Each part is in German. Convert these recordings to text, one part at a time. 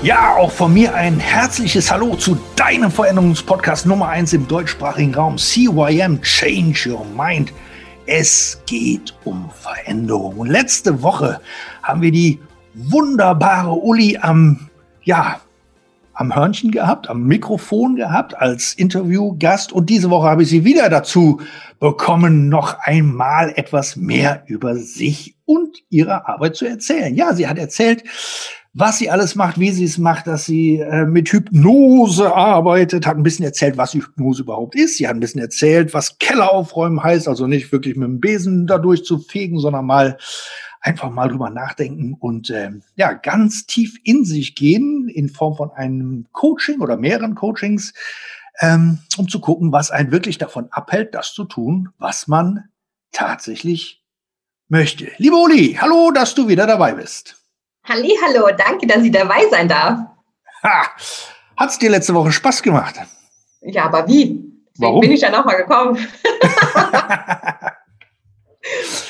Ja, auch von mir ein herzliches Hallo zu deinem Veränderungspodcast Nummer 1 im deutschsprachigen Raum, CYM Change Your Mind. Es geht um Veränderung. Und letzte Woche haben wir die wunderbare Uli am, ja, am Hörnchen gehabt, am Mikrofon gehabt als Interviewgast. Und diese Woche habe ich sie wieder dazu bekommen, noch einmal etwas mehr über sich und ihre Arbeit zu erzählen. Ja, sie hat erzählt, was sie alles macht, wie sie es macht, dass sie äh, mit Hypnose arbeitet, hat ein bisschen erzählt, was Hypnose überhaupt ist. Sie hat ein bisschen erzählt, was Keller aufräumen heißt, also nicht wirklich mit dem Besen dadurch zu fegen, sondern mal einfach mal drüber nachdenken und äh, ja, ganz tief in sich gehen in Form von einem Coaching oder mehreren Coachings, ähm, um zu gucken, was einen wirklich davon abhält, das zu tun, was man tatsächlich möchte. Liebe Uli, hallo, dass du wieder dabei bist. Halli, hallo, danke, dass ich dabei sein darf. Ha, hat es dir letzte Woche Spaß gemacht? Ja, aber wie? Deswegen Warum? bin ich ja nochmal gekommen.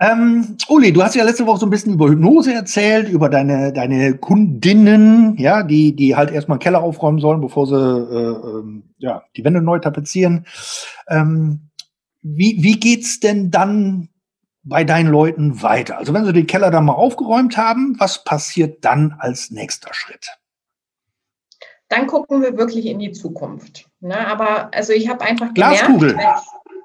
ähm, Uli, du hast ja letzte Woche so ein bisschen über Hypnose erzählt, über deine, deine Kundinnen, ja, die, die halt erstmal einen Keller aufräumen sollen, bevor sie äh, äh, ja, die Wände neu tapezieren. Ähm, wie, wie geht's denn dann bei deinen Leuten weiter? Also wenn sie den Keller dann mal aufgeräumt haben, was passiert dann als nächster Schritt? Dann gucken wir wirklich in die Zukunft. Ne? Aber also ich habe einfach Glaskugel. gemerkt,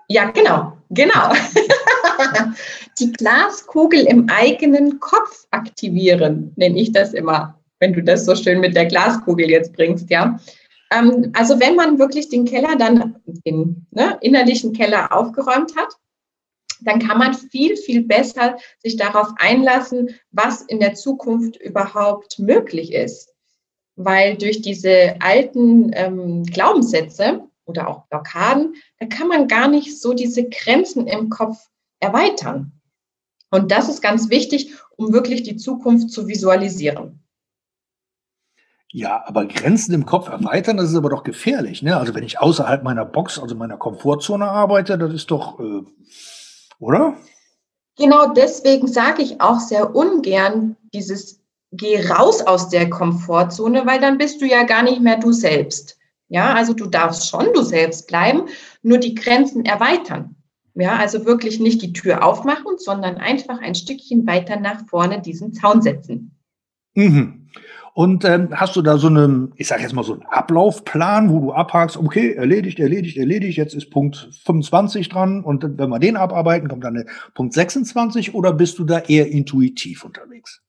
ja, genau, genau. die Glaskugel im eigenen Kopf aktivieren, nenne ich das immer, wenn du das so schön mit der Glaskugel jetzt bringst, ja. Ähm, also wenn man wirklich den Keller dann, den ne, innerlichen Keller aufgeräumt hat, dann kann man viel, viel besser sich darauf einlassen, was in der Zukunft überhaupt möglich ist. Weil durch diese alten ähm, Glaubenssätze oder auch Blockaden, da kann man gar nicht so diese Grenzen im Kopf erweitern. Und das ist ganz wichtig, um wirklich die Zukunft zu visualisieren. Ja, aber Grenzen im Kopf erweitern, das ist aber doch gefährlich. Ne? Also wenn ich außerhalb meiner Box, also meiner Komfortzone arbeite, das ist doch äh, oder? Genau deswegen sage ich auch sehr ungern dieses Geh raus aus der Komfortzone, weil dann bist du ja gar nicht mehr du selbst. Ja, also du darfst schon du selbst bleiben, nur die Grenzen erweitern. Ja, also wirklich nicht die Tür aufmachen, sondern einfach ein Stückchen weiter nach vorne diesen Zaun setzen. Mhm. Und ähm, hast du da so einen, ich sage jetzt mal so einen Ablaufplan, wo du abhakst, okay, erledigt, erledigt, erledigt, jetzt ist Punkt 25 dran und wenn wir den abarbeiten, kommt dann Punkt 26 oder bist du da eher intuitiv unterwegs?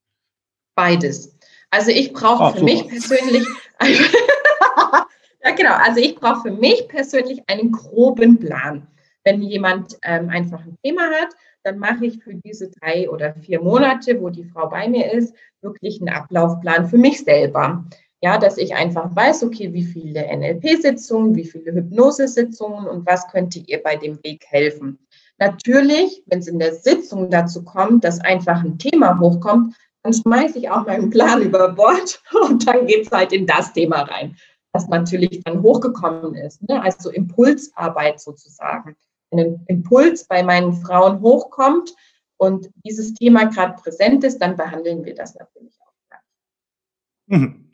Beides. Also ich brauche ah, für super. mich persönlich, ja genau, also ich brauche für mich persönlich einen groben Plan. Wenn jemand ähm, einfach ein Thema hat, dann mache ich für diese drei oder vier Monate, wo die Frau bei mir ist, wirklich einen Ablaufplan für mich selber. Ja, dass ich einfach weiß, okay, wie viele NLP-Sitzungen, wie viele Hypnose-Sitzungen und was könnte ihr bei dem Weg helfen. Natürlich, wenn es in der Sitzung dazu kommt, dass einfach ein Thema hochkommt, dann schmeiße ich auch meinen Plan über Bord und dann geht es halt in das Thema rein, was natürlich dann hochgekommen ist. Ne? Also Impulsarbeit sozusagen ein Impuls bei meinen Frauen hochkommt und dieses Thema gerade präsent ist, dann behandeln wir das natürlich auch. Mhm.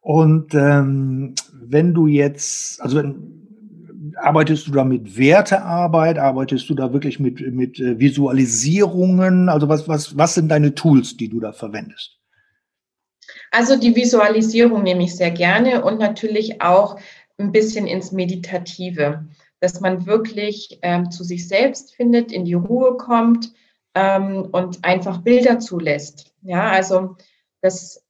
Und ähm, wenn du jetzt, also wenn, arbeitest du da mit Wertearbeit, arbeitest du da wirklich mit, mit äh, Visualisierungen? Also was, was, was sind deine Tools, die du da verwendest? Also die Visualisierung nehme ich sehr gerne und natürlich auch ein bisschen ins Meditative dass man wirklich ähm, zu sich selbst findet, in die Ruhe kommt ähm, und einfach Bilder zulässt. Ja, also das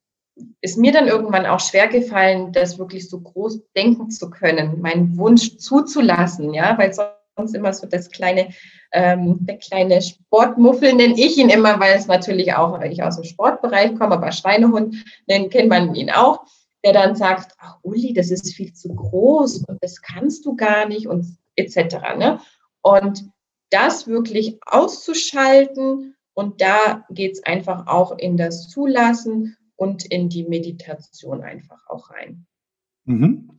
ist mir dann irgendwann auch schwer gefallen, das wirklich so groß denken zu können, meinen Wunsch zuzulassen, ja, weil sonst immer so das kleine, ähm, der kleine Sportmuffel nenne ich ihn immer, weil es natürlich auch, weil ich aus dem Sportbereich komme, aber Schweinehund, den kennt man ihn auch, der dann sagt, ach Uli, das ist viel zu groß und das kannst du gar nicht und etc. Ne? Und das wirklich auszuschalten und da geht es einfach auch in das Zulassen und in die Meditation einfach auch rein. Mhm.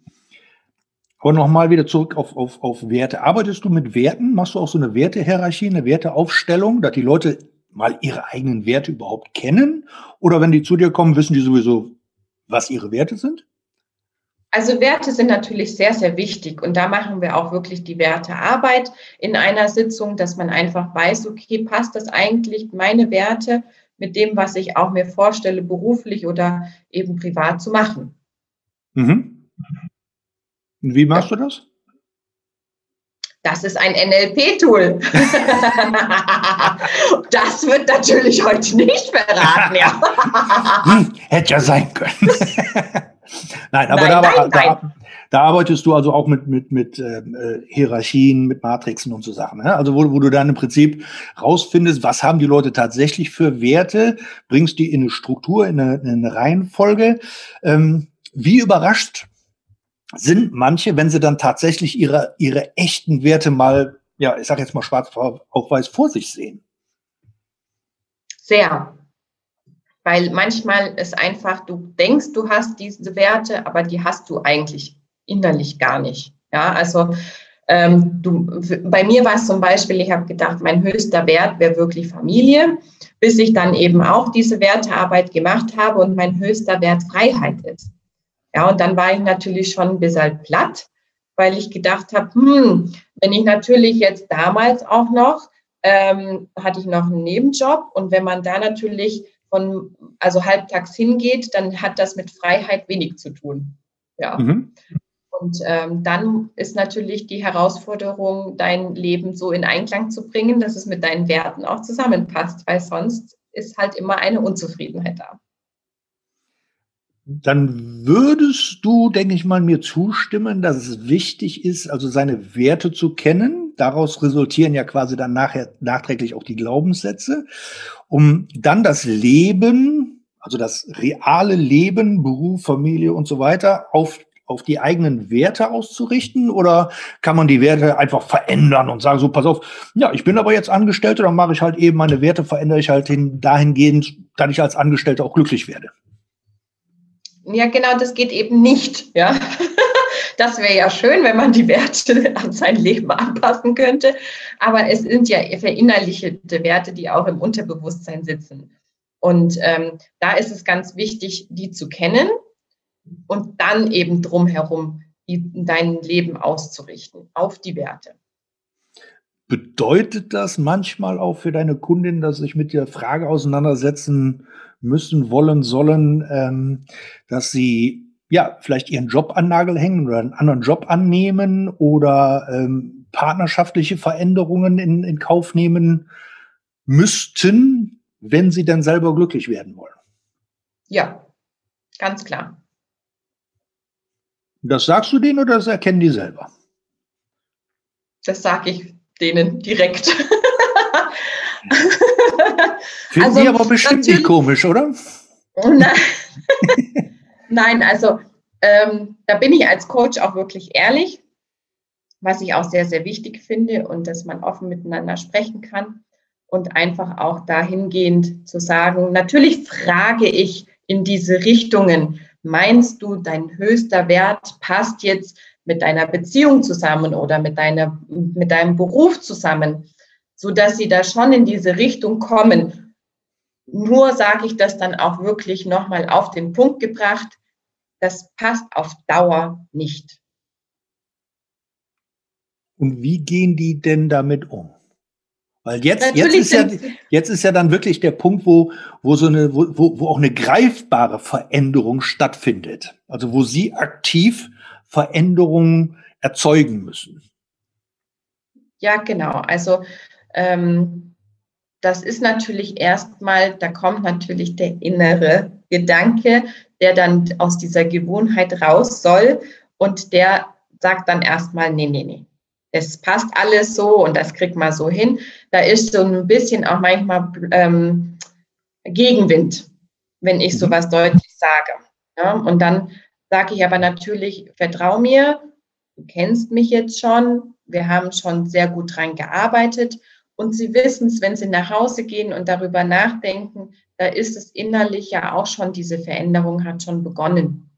Aber nochmal wieder zurück auf, auf, auf Werte. Arbeitest du mit Werten? Machst du auch so eine Wertehierarchie, eine Werteaufstellung, dass die Leute mal ihre eigenen Werte überhaupt kennen? Oder wenn die zu dir kommen, wissen die sowieso, was ihre Werte sind? Also Werte sind natürlich sehr, sehr wichtig und da machen wir auch wirklich die Wertearbeit in einer Sitzung, dass man einfach weiß, okay, passt das eigentlich meine Werte mit dem, was ich auch mir vorstelle, beruflich oder eben privat zu machen. Mhm. Und wie machst ja. du das? Das ist ein NLP-Tool. das wird natürlich heute nicht verraten. Ja. hm, hätte ja sein können. nein, aber nein, da, nein, da, da, arbeitest du also auch mit, mit, mit ähm, äh, Hierarchien, mit Matrixen und so Sachen. Ne? Also wo, wo du dann im Prinzip rausfindest, was haben die Leute tatsächlich für Werte, bringst die in eine Struktur, in eine, in eine Reihenfolge. Ähm, wie überrascht sind manche, wenn sie dann tatsächlich ihre, ihre echten Werte mal, ja, ich sage jetzt mal schwarz auf weiß vor sich sehen? Sehr. Weil manchmal ist einfach, du denkst, du hast diese Werte, aber die hast du eigentlich innerlich gar nicht. Ja, also ähm, du, bei mir war es zum Beispiel, ich habe gedacht, mein höchster Wert wäre wirklich Familie, bis ich dann eben auch diese Wertearbeit gemacht habe und mein höchster Wert Freiheit ist. Ja, und dann war ich natürlich schon ein bisschen platt, weil ich gedacht habe, hm, wenn ich natürlich jetzt damals auch noch, ähm, hatte ich noch einen Nebenjob und wenn man da natürlich von, also halbtags hingeht, dann hat das mit Freiheit wenig zu tun. Ja. Mhm. Und ähm, dann ist natürlich die Herausforderung, dein Leben so in Einklang zu bringen, dass es mit deinen Werten auch zusammenpasst, weil sonst ist halt immer eine Unzufriedenheit da dann würdest du, denke ich mal, mir zustimmen, dass es wichtig ist, also seine Werte zu kennen. Daraus resultieren ja quasi dann nachher nachträglich auch die Glaubenssätze, um dann das Leben, also das reale Leben, Beruf, Familie und so weiter auf auf die eigenen Werte auszurichten oder kann man die Werte einfach verändern und sagen, so pass auf, ja, ich bin aber jetzt Angestellter, dann mache ich halt eben meine Werte, verändere ich halt hin, dahingehend, dass ich als Angestellter auch glücklich werde. Ja, genau, das geht eben nicht. Ja. Das wäre ja schön, wenn man die Werte an sein Leben anpassen könnte. Aber es sind ja verinnerlichte Werte, die auch im Unterbewusstsein sitzen. Und ähm, da ist es ganz wichtig, die zu kennen und dann eben drumherum dein Leben auszurichten auf die Werte. Bedeutet das manchmal auch für deine Kundin, dass sich mit der Frage auseinandersetzen müssen, wollen, sollen, ähm, dass sie ja vielleicht ihren Job an Nagel hängen oder einen anderen Job annehmen oder ähm, partnerschaftliche Veränderungen in, in Kauf nehmen müssten, wenn sie dann selber glücklich werden wollen. Ja, ganz klar. Das sagst du denen oder das erkennen die selber? Das sage ich denen direkt. Finden also, die aber bestimmt nicht komisch, oder? Nein, nein also ähm, da bin ich als Coach auch wirklich ehrlich, was ich auch sehr, sehr wichtig finde und dass man offen miteinander sprechen kann und einfach auch dahingehend zu sagen, natürlich frage ich in diese Richtungen, meinst du, dein höchster Wert passt jetzt mit deiner Beziehung zusammen oder mit, deiner, mit deinem Beruf zusammen? so dass sie da schon in diese Richtung kommen. Nur sage ich das dann auch wirklich nochmal auf den Punkt gebracht, das passt auf Dauer nicht. Und wie gehen die denn damit um? Weil jetzt, jetzt, ist ja, jetzt ist ja dann wirklich der Punkt, wo, wo, so eine, wo, wo auch eine greifbare Veränderung stattfindet. Also wo sie aktiv Veränderungen erzeugen müssen. Ja, genau. Also ähm, das ist natürlich erstmal, da kommt natürlich der innere Gedanke, der dann aus dieser Gewohnheit raus soll und der sagt dann erstmal, nee, nee, nee. Es passt alles so und das kriegt man so hin. Da ist so ein bisschen auch manchmal ähm, Gegenwind, wenn ich mhm. sowas deutlich sage. Ja? Und dann sage ich aber natürlich, vertrau mir, du kennst mich jetzt schon, wir haben schon sehr gut dran gearbeitet und sie wissen es, wenn sie nach Hause gehen und darüber nachdenken, da ist es innerlich ja auch schon, diese Veränderung hat schon begonnen.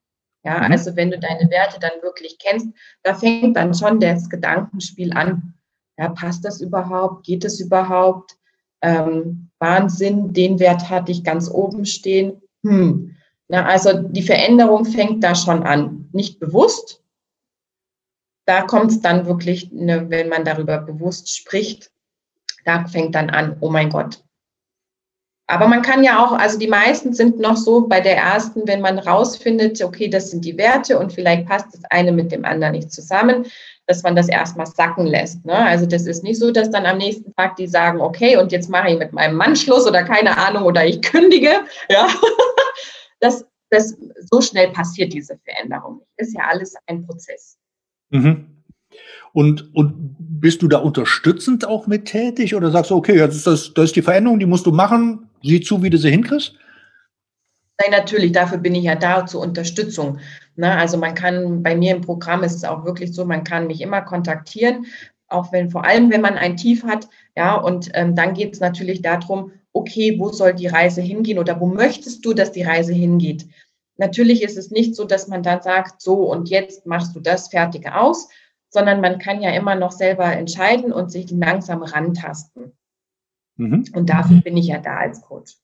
Ja, mhm. also wenn du deine Werte dann wirklich kennst, da fängt dann schon das Gedankenspiel an. Ja, passt das überhaupt? Geht es überhaupt? Ähm, Wahnsinn, den Wert hatte ich ganz oben stehen. Hm. Na, also die Veränderung fängt da schon an. Nicht bewusst. Da kommt es dann wirklich, ne, wenn man darüber bewusst spricht, da fängt dann an, oh mein Gott. Aber man kann ja auch, also die meisten sind noch so bei der ersten, wenn man rausfindet, okay, das sind die Werte und vielleicht passt das eine mit dem anderen nicht zusammen, dass man das erstmal sacken lässt. Ne? Also das ist nicht so, dass dann am nächsten Tag die sagen, okay, und jetzt mache ich mit meinem Mann Schluss oder keine Ahnung oder ich kündige. Ja, das, das so schnell passiert diese Veränderung. Ist ja alles ein Prozess. Mhm. Und, und bist du da unterstützend auch mit tätig oder sagst du, okay, das ist, das, das ist die Veränderung, die musst du machen, sieh zu, wie du sie hinkriegst? Nein, natürlich, dafür bin ich ja da zur Unterstützung. Ne? Also man kann, bei mir im Programm ist es auch wirklich so, man kann mich immer kontaktieren, auch wenn, vor allem wenn man ein Tief hat, ja, und ähm, dann geht es natürlich darum, okay, wo soll die Reise hingehen oder wo möchtest du, dass die Reise hingeht? Natürlich ist es nicht so, dass man dann sagt, so und jetzt machst du das fertig aus, sondern man kann ja immer noch selber entscheiden und sich langsam rantasten. Mhm. Und dafür bin ich ja da als Coach.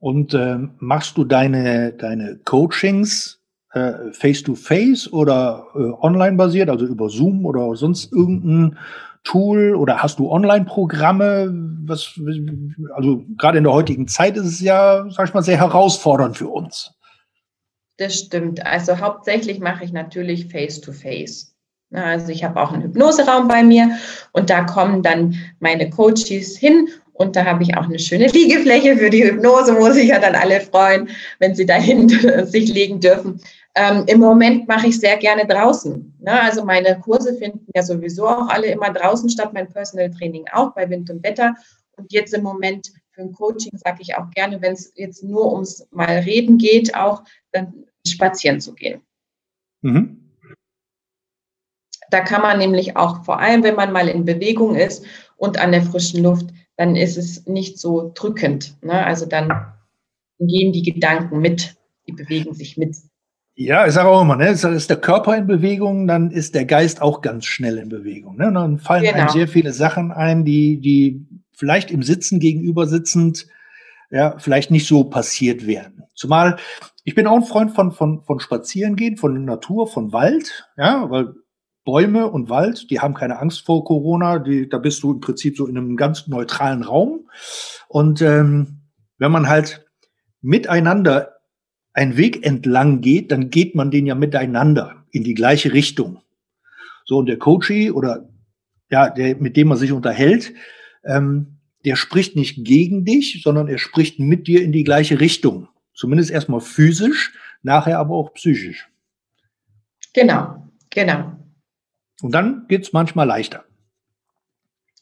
Und äh, machst du deine, deine Coachings äh, face-to-face oder äh, online basiert, also über Zoom oder sonst irgendein Tool oder hast du Online-Programme? Was, also gerade in der heutigen Zeit ist es ja, sag ich mal, sehr herausfordernd für uns. Das stimmt. Also hauptsächlich mache ich natürlich face-to-face. Also ich habe auch einen Hypnoseraum bei mir und da kommen dann meine Coaches hin und da habe ich auch eine schöne Liegefläche für die Hypnose, wo sich ja dann alle freuen, wenn sie dahin sich legen dürfen. Ähm, Im Moment mache ich sehr gerne draußen. Ne? Also meine Kurse finden ja sowieso auch alle immer draußen statt, mein Personal Training auch bei Wind und Wetter. Und jetzt im Moment für ein Coaching sage ich auch gerne, wenn es jetzt nur ums mal reden geht, auch dann spazieren zu gehen. Mhm. Da kann man nämlich auch, vor allem wenn man mal in Bewegung ist und an der frischen Luft, dann ist es nicht so drückend. Ne? Also dann gehen die Gedanken mit, die bewegen sich mit. Ja, ich sage auch immer, ne, ist der Körper in Bewegung, dann ist der Geist auch ganz schnell in Bewegung. Ne? Und dann fallen genau. einem sehr viele Sachen ein, die, die vielleicht im Sitzen gegenüber sitzend ja, vielleicht nicht so passiert wären. Zumal ich bin auch ein Freund von, von, von Spazierengehen, von Natur, von Wald, ja, weil Bäume und Wald, die haben keine Angst vor Corona, die, da bist du im Prinzip so in einem ganz neutralen Raum. Und ähm, wenn man halt miteinander einen Weg entlang geht, dann geht man den ja miteinander in die gleiche Richtung. So, und der Coachie oder ja, der, mit dem man sich unterhält, ähm, der spricht nicht gegen dich, sondern er spricht mit dir in die gleiche Richtung. Zumindest erstmal physisch, nachher aber auch psychisch. Genau, genau. Und dann geht es manchmal leichter.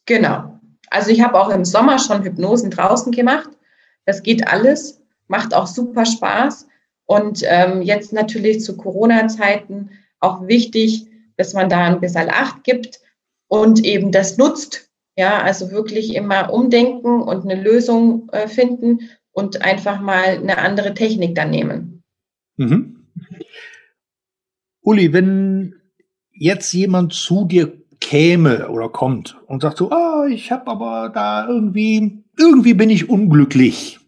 Genau. Also ich habe auch im Sommer schon Hypnosen draußen gemacht. Das geht alles, macht auch super Spaß. Und ähm, jetzt natürlich zu Corona-Zeiten auch wichtig, dass man da ein bisschen Acht gibt und eben das nutzt. Ja, also wirklich immer umdenken und eine Lösung äh, finden und einfach mal eine andere Technik dann nehmen. Mhm. Uli, wenn jetzt jemand zu dir käme oder kommt und sagt so, ah, ich habe aber da irgendwie, irgendwie bin ich unglücklich.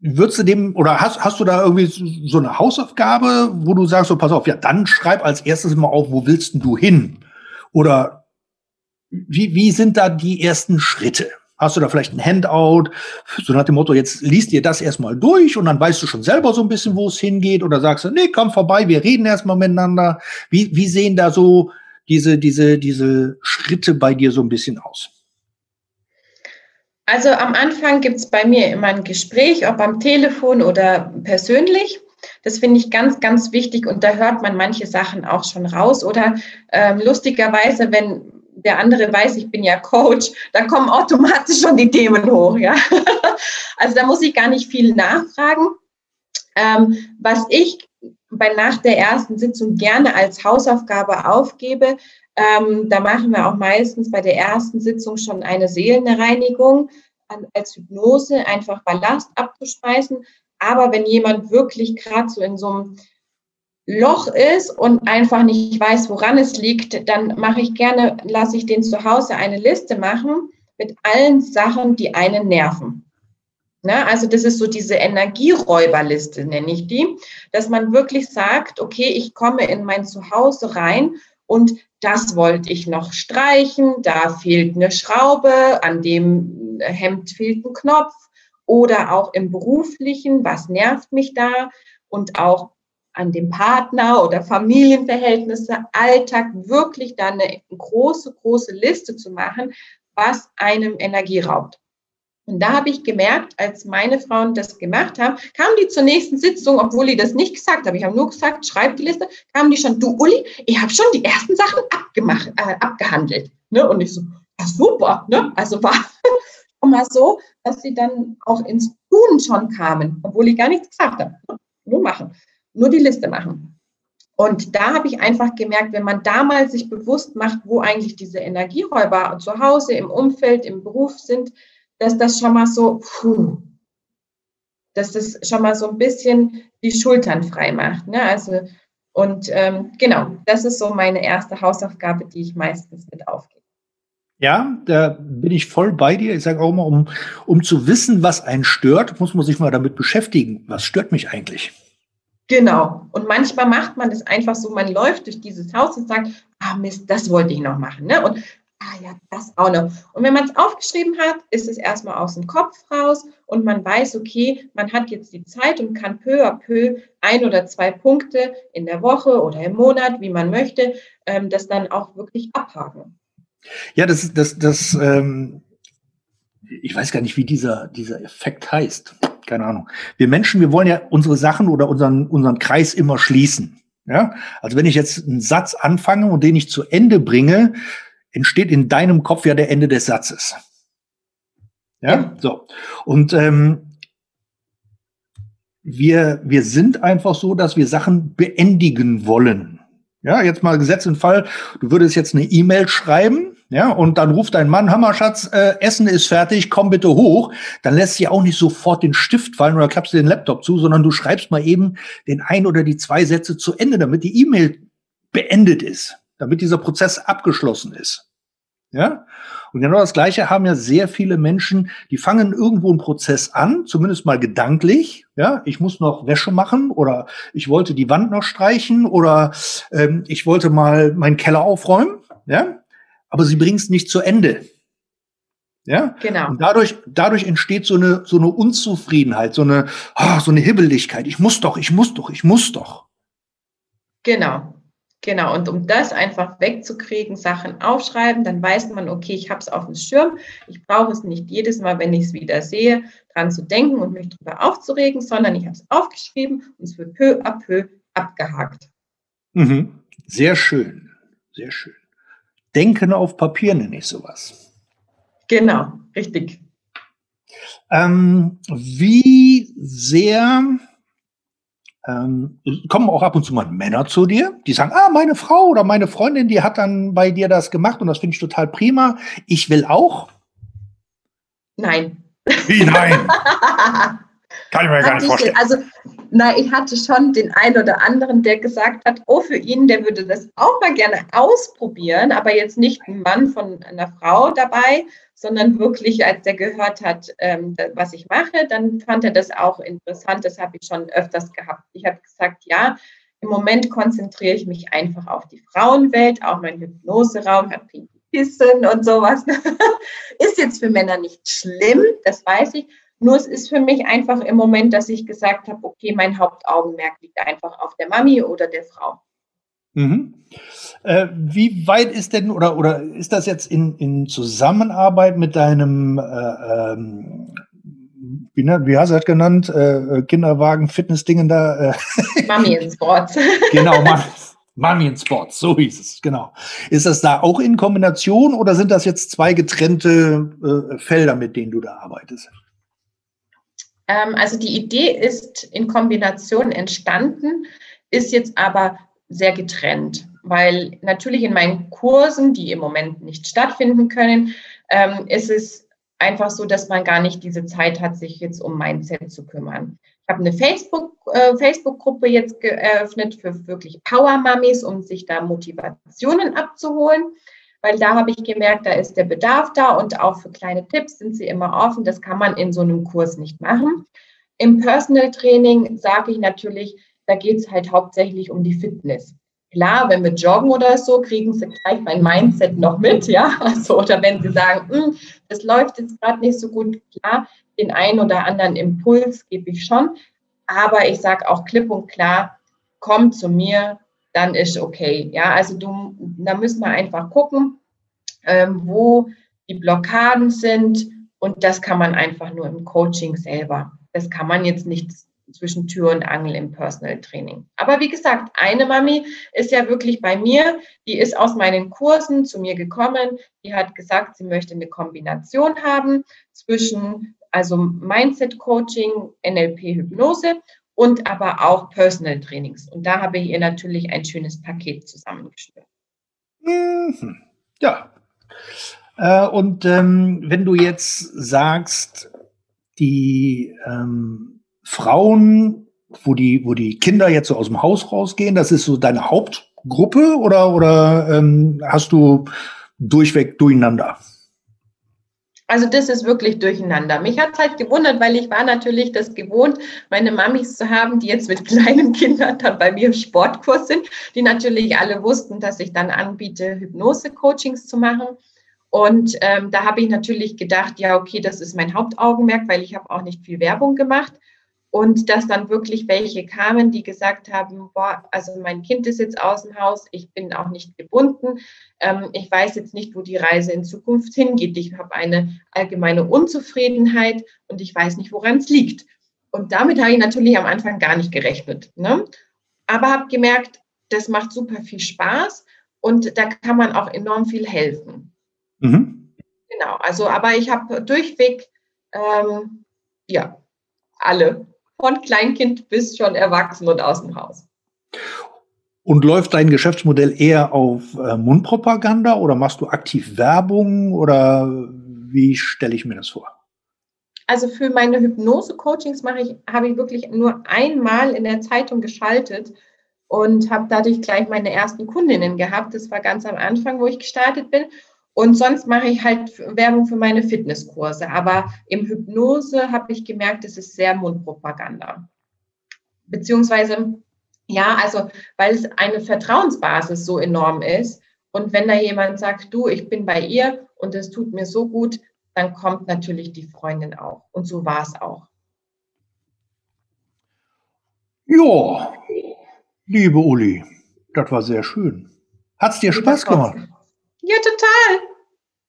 Würdest du dem, oder hast, hast du da irgendwie so eine Hausaufgabe, wo du sagst, so pass auf, ja, dann schreib als erstes mal auf, wo willst du hin? Oder wie, wie sind da die ersten Schritte? Hast du da vielleicht ein Handout, so nach dem Motto, jetzt liest dir das erstmal durch und dann weißt du schon selber so ein bisschen, wo es hingeht? Oder sagst du, nee, komm vorbei, wir reden erstmal miteinander. Wie, wie sehen da so diese, diese, diese Schritte bei dir so ein bisschen aus? Also am Anfang gibt es bei mir immer ein Gespräch, ob am Telefon oder persönlich. Das finde ich ganz, ganz wichtig und da hört man manche Sachen auch schon raus. Oder ähm, lustigerweise, wenn der andere weiß, ich bin ja Coach, dann kommen automatisch schon die Themen hoch. Ja? Also da muss ich gar nicht viel nachfragen. Ähm, was ich bei nach der ersten Sitzung gerne als Hausaufgabe aufgebe. Ähm, da machen wir auch meistens bei der ersten Sitzung schon eine Seelenreinigung als Hypnose, einfach Ballast abzuspeisen. Aber wenn jemand wirklich gerade so in so einem Loch ist und einfach nicht weiß, woran es liegt, dann mache ich gerne, lasse ich den zu Hause eine Liste machen mit allen Sachen, die einen nerven. Ne? Also das ist so diese Energieräuberliste, nenne ich die, dass man wirklich sagt, okay, ich komme in mein Zuhause rein und das wollte ich noch streichen, da fehlt eine Schraube, an dem Hemd fehlt ein Knopf oder auch im beruflichen, was nervt mich da und auch an dem Partner oder Familienverhältnisse, Alltag, wirklich da eine große, große Liste zu machen, was einem Energie raubt. Und da habe ich gemerkt, als meine Frauen das gemacht haben, kamen die zur nächsten Sitzung, obwohl ich das nicht gesagt habe. Ich habe nur gesagt, schreib die Liste, kamen die schon, du Uli, ich habe schon die ersten Sachen abgemacht, äh, abgehandelt. Ne? Und ich so, ja super, ne? Also war schon mal so, dass sie dann auch ins Tun schon kamen, obwohl ich gar nichts gesagt habe. Nur machen nur die Liste machen. Und da habe ich einfach gemerkt, wenn man damals sich bewusst macht, wo eigentlich diese Energieräuber zu Hause, im Umfeld, im Beruf sind, dass das schon mal so, puh, dass das schon mal so ein bisschen die Schultern frei macht. Ne? Also, und ähm, genau, das ist so meine erste Hausaufgabe, die ich meistens mit aufgebe. Ja, da bin ich voll bei dir. Ich sage auch mal, um, um zu wissen, was einen stört, muss man sich mal damit beschäftigen. Was stört mich eigentlich? Genau. Und manchmal macht man das einfach so, man läuft durch dieses Haus und sagt, ah Mist, das wollte ich noch machen. Ne? Und ah ja, das auch noch. Und wenn man es aufgeschrieben hat, ist es erstmal aus dem Kopf raus und man weiß, okay, man hat jetzt die Zeit und kann peu à peu ein oder zwei Punkte in der Woche oder im Monat, wie man möchte, ähm, das dann auch wirklich abhaken. Ja, das, das, das, ähm, ich weiß gar nicht, wie dieser, dieser Effekt heißt keine Ahnung. Wir Menschen, wir wollen ja unsere Sachen oder unseren, unseren Kreis immer schließen. Ja, also wenn ich jetzt einen Satz anfange und den ich zu Ende bringe, entsteht in deinem Kopf ja der Ende des Satzes. Ja, so. Und ähm, wir, wir sind einfach so, dass wir Sachen beendigen wollen. Ja, jetzt mal Gesetz und Fall, du würdest jetzt eine E-Mail schreiben ja, und dann ruft dein Mann, Hammerschatz, äh, Essen ist fertig, komm bitte hoch, dann lässt sie auch nicht sofort den Stift fallen oder klappst den Laptop zu, sondern du schreibst mal eben den ein oder die zwei Sätze zu Ende, damit die E-Mail beendet ist, damit dieser Prozess abgeschlossen ist. Ja? Und genau das Gleiche haben ja sehr viele Menschen, die fangen irgendwo einen Prozess an, zumindest mal gedanklich. Ja, ich muss noch Wäsche machen oder ich wollte die Wand noch streichen oder ähm, ich wollte mal meinen Keller aufräumen. Ja, aber sie bringen es nicht zu Ende. Ja, genau. Und dadurch, dadurch entsteht so eine, so eine Unzufriedenheit, so eine, oh, so eine Hibbeligkeit. Ich muss doch, ich muss doch, ich muss doch. Genau, genau. Und um das einfach wegzukriegen, Sachen aufschreiben, dann weiß man, okay, ich habe es auf dem Schirm. Ich brauche es nicht jedes Mal, wenn ich es wieder sehe, dran zu denken und mich darüber aufzuregen, sondern ich habe es aufgeschrieben und es wird peu à peu abgehakt. Mhm. Sehr schön, sehr schön. Denken auf Papier nenne ich sowas. Genau, richtig. Ähm, wie sehr ähm, kommen auch ab und zu mal Männer zu dir, die sagen, ah, meine Frau oder meine Freundin, die hat dann bei dir das gemacht und das finde ich total prima. Ich will auch. Nein. Wie nein? Kann ich mir gar nicht vorstellen. Also, na, ich hatte schon den einen oder anderen, der gesagt hat, oh, für ihn, der würde das auch mal gerne ausprobieren, aber jetzt nicht ein Mann von einer Frau dabei, sondern wirklich, als der gehört hat, ähm, was ich mache, dann fand er das auch interessant. Das habe ich schon öfters gehabt. Ich habe gesagt, ja, im Moment konzentriere ich mich einfach auf die Frauenwelt, auch mein Hypnoseraum hat pinke Kissen und sowas. Ist jetzt für Männer nicht schlimm, das weiß ich. Nur es ist für mich einfach im Moment, dass ich gesagt habe, okay, mein Hauptaugenmerk liegt einfach auf der Mami oder der Frau. Mhm. Äh, wie weit ist denn oder oder ist das jetzt in, in Zusammenarbeit mit deinem äh, ähm, wie, ne, wie hast du das genannt? Äh, Kinderwagen, Fitnessdingen da? Äh. Mami in Sports. genau, Mami. Mami in Sports, so hieß es, genau. Ist das da auch in Kombination oder sind das jetzt zwei getrennte äh, Felder, mit denen du da arbeitest? Ähm, also die Idee ist in Kombination entstanden, ist jetzt aber sehr getrennt, weil natürlich in meinen Kursen, die im Moment nicht stattfinden können, ähm, ist es einfach so, dass man gar nicht diese Zeit hat, sich jetzt um Mindset zu kümmern. Ich habe eine Facebook, äh, Facebook-Gruppe jetzt geöffnet für wirklich Power-Mummies, um sich da Motivationen abzuholen weil da habe ich gemerkt, da ist der Bedarf da und auch für kleine Tipps sind sie immer offen. Das kann man in so einem Kurs nicht machen. Im Personal Training sage ich natürlich, da geht es halt hauptsächlich um die Fitness. Klar, wenn wir joggen oder so, kriegen sie gleich mein Mindset noch mit, ja. Also, oder wenn sie sagen, hm, das läuft jetzt gerade nicht so gut, klar, den einen oder anderen Impuls gebe ich schon. Aber ich sage auch klipp und klar, komm zu mir, dann ist okay. Ja, also du, da müssen wir einfach gucken, ähm, wo die Blockaden sind. Und das kann man einfach nur im Coaching selber. Das kann man jetzt nicht zwischen Tür und Angel im Personal Training. Aber wie gesagt, eine Mami ist ja wirklich bei mir, die ist aus meinen Kursen zu mir gekommen, die hat gesagt, sie möchte eine Kombination haben zwischen also Mindset Coaching, NLP Hypnose und aber auch Personal Trainings. Und da habe ich ihr natürlich ein schönes Paket zusammengestellt. Mhm. Ja. Äh, und ähm, wenn du jetzt sagst, die ähm, Frauen, wo die, wo die Kinder jetzt so aus dem Haus rausgehen, das ist so deine Hauptgruppe oder, oder ähm, hast du durchweg durcheinander? Also das ist wirklich durcheinander. Mich hat es halt gewundert, weil ich war natürlich das gewohnt, meine Mamis zu haben, die jetzt mit kleinen Kindern dann bei mir im Sportkurs sind, die natürlich alle wussten, dass ich dann anbiete, Hypnose-Coachings zu machen. Und ähm, da habe ich natürlich gedacht, ja, okay, das ist mein Hauptaugenmerk, weil ich habe auch nicht viel Werbung gemacht. Und dass dann wirklich welche kamen, die gesagt haben, boah, also mein Kind ist jetzt aus dem Haus, ich bin auch nicht gebunden, ähm, ich weiß jetzt nicht, wo die Reise in Zukunft hingeht. Ich habe eine allgemeine Unzufriedenheit und ich weiß nicht, woran es liegt. Und damit habe ich natürlich am Anfang gar nicht gerechnet. Ne? Aber habe gemerkt, das macht super viel Spaß und da kann man auch enorm viel helfen. Mhm. Genau, also aber ich habe durchweg, ähm, ja, alle von Kleinkind bis schon erwachsen und aus dem Haus. Und läuft dein Geschäftsmodell eher auf äh, Mundpropaganda oder machst du aktiv Werbung oder wie stelle ich mir das vor? Also für meine Hypnose-Coachings mache ich, habe ich wirklich nur einmal in der Zeitung geschaltet und habe dadurch gleich meine ersten Kundinnen gehabt. Das war ganz am Anfang, wo ich gestartet bin. Und sonst mache ich halt Werbung für meine Fitnesskurse. Aber im Hypnose habe ich gemerkt, es ist sehr Mundpropaganda. Beziehungsweise, ja, also, weil es eine Vertrauensbasis so enorm ist. Und wenn da jemand sagt, du, ich bin bei ihr und es tut mir so gut, dann kommt natürlich die Freundin auch. Und so war es auch. Ja, liebe Uli, das war sehr schön. Hat es dir Spaß gemacht? Ja, total.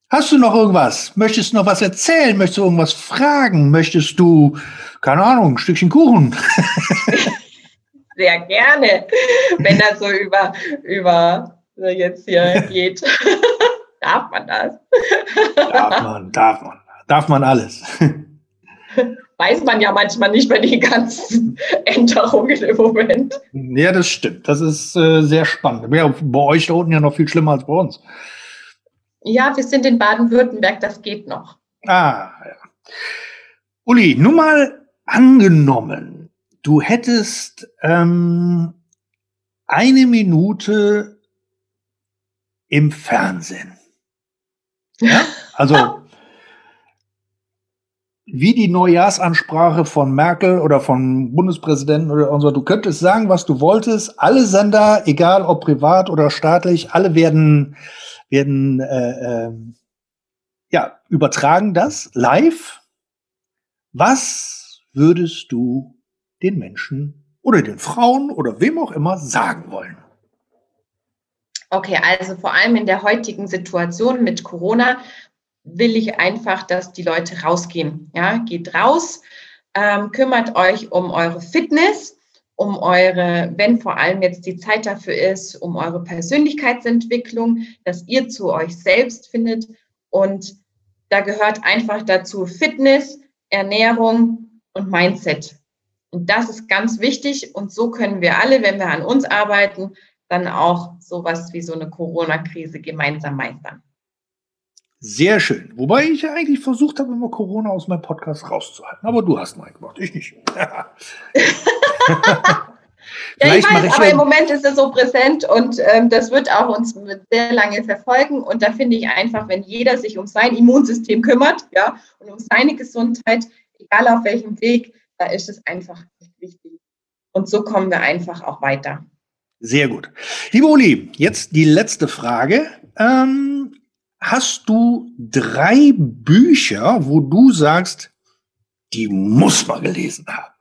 Hast du noch irgendwas? Möchtest du noch was erzählen? Möchtest du irgendwas fragen? Möchtest du, keine Ahnung, ein Stückchen Kuchen? Sehr gerne, wenn das so über, über jetzt hier geht. darf man das? darf man, darf man, darf man alles. Weiß man ja manchmal nicht bei den ganzen Änderungen im Moment. Ja, das stimmt. Das ist äh, sehr spannend. Ja, bei euch da unten ja noch viel schlimmer als bei uns. Ja, wir sind in Baden-Württemberg, das geht noch. Ah, ja. Uli, nur mal angenommen, du hättest ähm, eine Minute im Fernsehen. Ja? Also wie die Neujahrsansprache von Merkel oder von Bundespräsidenten oder so. Du könntest sagen, was du wolltest. Alle Sender, egal ob privat oder staatlich, alle werden werden äh, äh, ja übertragen das live. Was würdest du den Menschen oder den Frauen oder wem auch immer sagen wollen? Okay, also vor allem in der heutigen Situation mit Corona will ich einfach, dass die Leute rausgehen. Ja, geht raus, ähm, kümmert euch um eure Fitness, um eure, wenn vor allem jetzt die Zeit dafür ist, um eure Persönlichkeitsentwicklung, dass ihr zu euch selbst findet. Und da gehört einfach dazu Fitness, Ernährung und Mindset. Und das ist ganz wichtig. Und so können wir alle, wenn wir an uns arbeiten, dann auch sowas wie so eine Corona-Krise gemeinsam meistern. Sehr schön. Wobei ich ja eigentlich versucht habe, immer Corona aus meinem Podcast rauszuhalten. Aber du hast mal gemacht, ich nicht. ja, ich weiß, ich aber im Moment ist es so präsent und ähm, das wird auch uns sehr lange verfolgen. Und da finde ich einfach, wenn jeder sich um sein Immunsystem kümmert, ja, und um seine Gesundheit, egal auf welchem Weg, da ist es einfach wichtig. Und so kommen wir einfach auch weiter. Sehr gut. Liebe Uli, jetzt die letzte Frage. Ähm, hast du drei Bücher, wo du sagst, die muss man gelesen haben?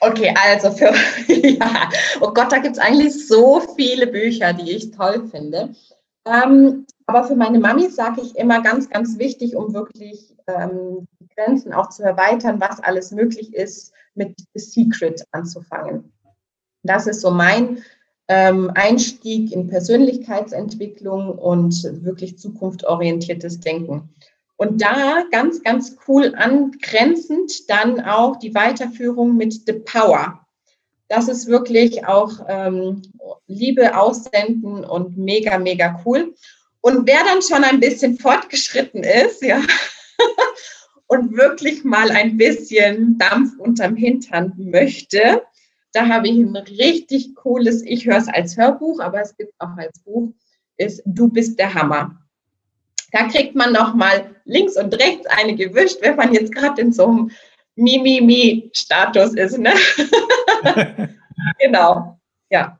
Okay, also für, ja, oh Gott, da gibt es eigentlich so viele Bücher, die ich toll finde. Ähm, aber für meine Mami sage ich immer ganz, ganz wichtig, um wirklich ähm, die Grenzen auch zu erweitern, was alles möglich ist, mit The Secret anzufangen. Das ist so mein Einstieg in Persönlichkeitsentwicklung und wirklich zukunftsorientiertes Denken. Und da ganz, ganz cool angrenzend dann auch die Weiterführung mit The Power. Das ist wirklich auch ähm, Liebe aussenden und mega, mega cool. Und wer dann schon ein bisschen fortgeschritten ist, ja, und wirklich mal ein bisschen Dampf unterm Hintern möchte, da habe ich ein richtig cooles, ich höre es als Hörbuch, aber es gibt auch als Buch, ist Du bist der Hammer. Da kriegt man noch mal links und rechts eine gewischt, wenn man jetzt gerade in so einem Mi-Mi-Mi-Status ist. Ne? genau, ja.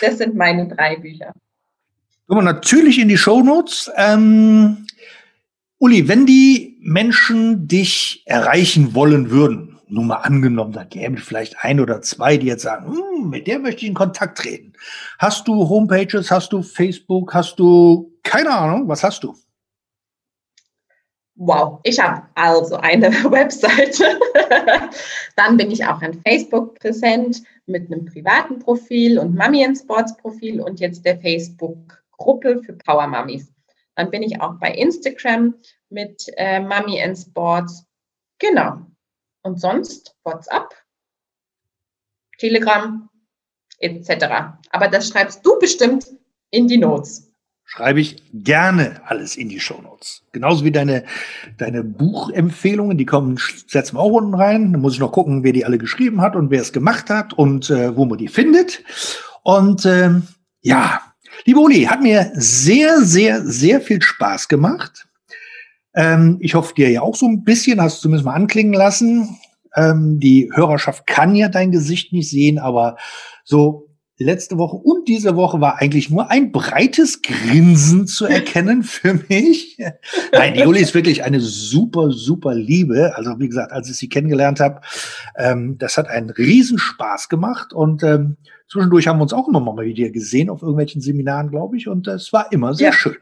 Das sind meine drei Bücher. Kommen wir natürlich in die Shownotes. Ähm, Uli, wenn die Menschen dich erreichen wollen würden, nur mal angenommen, da gäbe es vielleicht ein oder zwei, die jetzt sagen, hm, mit der möchte ich in Kontakt treten. Hast du Homepages, hast du Facebook, hast du keine Ahnung, was hast du? Wow, ich habe also eine Webseite. Dann bin ich auch an Facebook präsent mit einem privaten Profil und Mummy in Sports Profil und jetzt der Facebook-Gruppe für Power Mummies. Dann bin ich auch bei Instagram mit äh, Mummy in Sports. Genau, und sonst WhatsApp, Telegram etc. Aber das schreibst du bestimmt in die Notes. Schreibe ich gerne alles in die Show Notes. Genauso wie deine, deine Buchempfehlungen, die kommen, setzen wir auch unten rein. Da muss ich noch gucken, wer die alle geschrieben hat und wer es gemacht hat und äh, wo man die findet. Und ähm, ja, liebe Uli, hat mir sehr, sehr, sehr viel Spaß gemacht. Ähm, ich hoffe, dir ja auch so ein bisschen, hast du zumindest mal anklingen lassen. Ähm, die Hörerschaft kann ja dein Gesicht nicht sehen, aber so letzte Woche und diese Woche war eigentlich nur ein breites Grinsen zu erkennen für mich. Nein, die Juli ist wirklich eine super, super Liebe. Also wie gesagt, als ich sie kennengelernt habe, ähm, das hat einen Riesenspaß gemacht und ähm, zwischendurch haben wir uns auch immer mal wieder gesehen auf irgendwelchen Seminaren, glaube ich, und das war immer sehr ja. schön.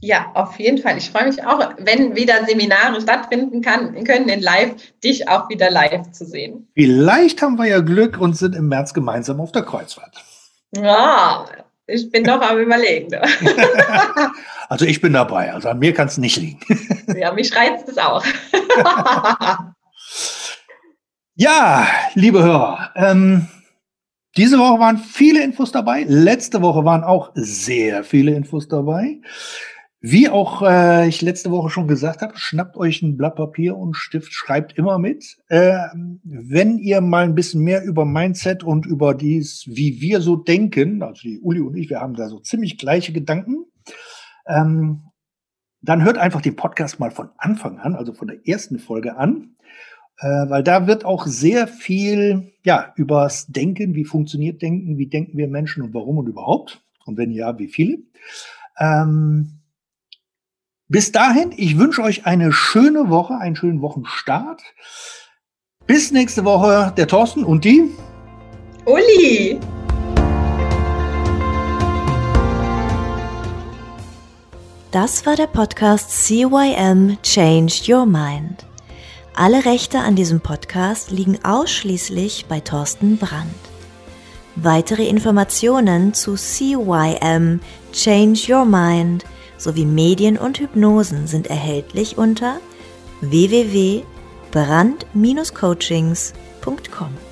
Ja, auf jeden Fall. Ich freue mich auch, wenn wieder Seminare stattfinden kann, können in live, dich auch wieder live zu sehen. Vielleicht haben wir ja Glück und sind im März gemeinsam auf der Kreuzfahrt. Ja, ich bin noch am Überlegen. also ich bin dabei, also an mir kann es nicht liegen. ja, mich reizt es auch. ja, liebe Hörer, ähm, diese Woche waren viele Infos dabei. Letzte Woche waren auch sehr viele Infos dabei. Wie auch äh, ich letzte Woche schon gesagt habe, schnappt euch ein Blatt Papier und Stift, schreibt immer mit. Äh, wenn ihr mal ein bisschen mehr über Mindset und über dies, wie wir so denken, also die Uli und ich, wir haben da so ziemlich gleiche Gedanken, ähm, dann hört einfach den Podcast mal von Anfang an, also von der ersten Folge an, äh, weil da wird auch sehr viel ja übers Denken, wie funktioniert Denken, wie denken wir Menschen und warum und überhaupt und wenn ja, wie viele. Ähm, bis dahin, ich wünsche euch eine schöne Woche, einen schönen Wochenstart. Bis nächste Woche, der Thorsten und die Uli. Das war der Podcast CYM Change Your Mind. Alle Rechte an diesem Podcast liegen ausschließlich bei Thorsten Brandt. Weitere Informationen zu CYM Change Your Mind – sowie Medien und Hypnosen sind erhältlich unter www.brand-coaching.de. brand-coachings.com.